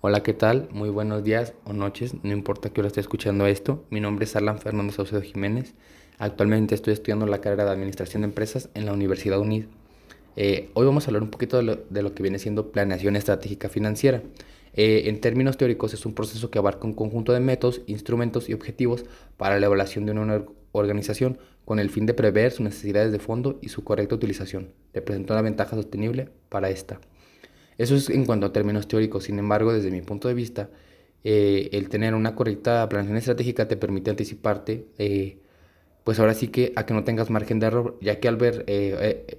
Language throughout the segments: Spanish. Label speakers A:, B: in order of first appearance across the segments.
A: Hola, ¿qué tal? Muy buenos días o noches, no importa que hora esté escuchando esto. Mi nombre es Alan Fernando Saucedo Jiménez. Actualmente estoy estudiando la carrera de Administración de Empresas en la Universidad UNID. Eh, hoy vamos a hablar un poquito de lo, que viene siendo planeación estratégica financiera. Eh, en términos teóricos es un proceso que abarca un conjunto de métodos, instrumentos y objetivos para la evaluación de una organización con el fin de prever sus necesidades de fondo y su correcta utilización, representa una ventaja sostenible para esta. Eso es en cuanto a términos teóricos, sin embargo, desde mi punto de vista, eh, el tener una correcta planeación estratégica te permite anticiparte, eh, pues ahora sí que a que no tengas margen de error, ya que al ver, eh,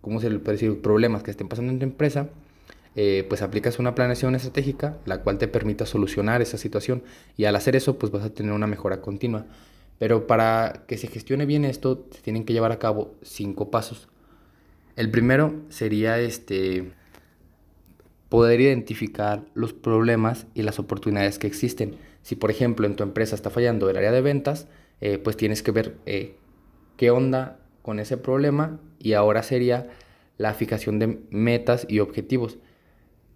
A: ¿cómo se le puede decir?, problemas que estén pasando en tu empresa, pues aplicas una planeación estratégica, la cual te permita solucionar esa situación y al hacer eso, pues vas a tener una mejora continua. Pero para que se gestione bien esto, se tienen que llevar a cabo cinco pasos. El primero sería este poder identificar los problemas y las oportunidades que existen. Si por ejemplo en tu empresa está fallando el área de ventas, eh, pues tienes que ver eh, qué onda con ese problema y ahora sería la fijación de metas y objetivos.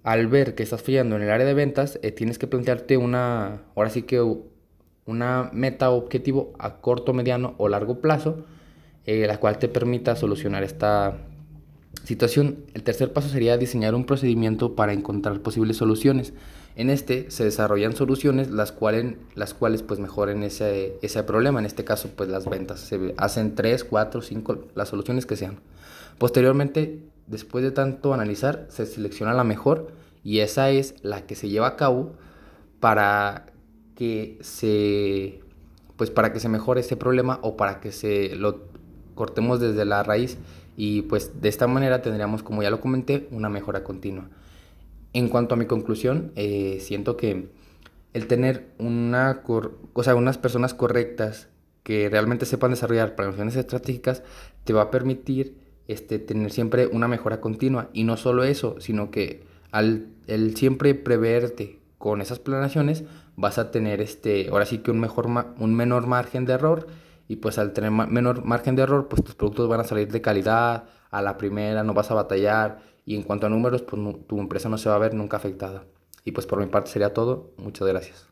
A: Al ver que estás fallando en el área de ventas, eh, tienes que plantearte una, ahora sí que una meta o objetivo a corto, mediano o largo plazo, la cual te permita solucionar esta, situación. El tercer paso sería diseñar un procedimiento para encontrar posibles soluciones. En este se desarrollan soluciones las cuales, las cuales pues mejoren ese, ese problema. En este caso pues las ventas. Se hacen 3, 4, 5, las soluciones que sean. Posteriormente, después de tanto analizar, se selecciona la mejor y esa es la que se lleva a cabo para que se pues para que se mejore ese problema o para que se lo cortemos desde la raíz y pues de esta manera tendríamos, como ya lo comenté, una mejora continua. En cuanto a mi conclusión, eh, siento que el tener una o sea, unas personas correctas que realmente sepan desarrollar planeaciones estratégicas te va a permitir este, tener siempre una mejora continua. Y no solo eso, sino que al el siempre preverte con esas planeaciones vas a tener este, ahora sí que un, mejor un menor margen de error y pues al tener menor margen de error, pues tus productos van a salir de calidad, a la primera no vas a batallar y en cuanto a números, pues tu empresa no se va a ver nunca afectada. Y pues por mi parte sería todo. Muchas gracias.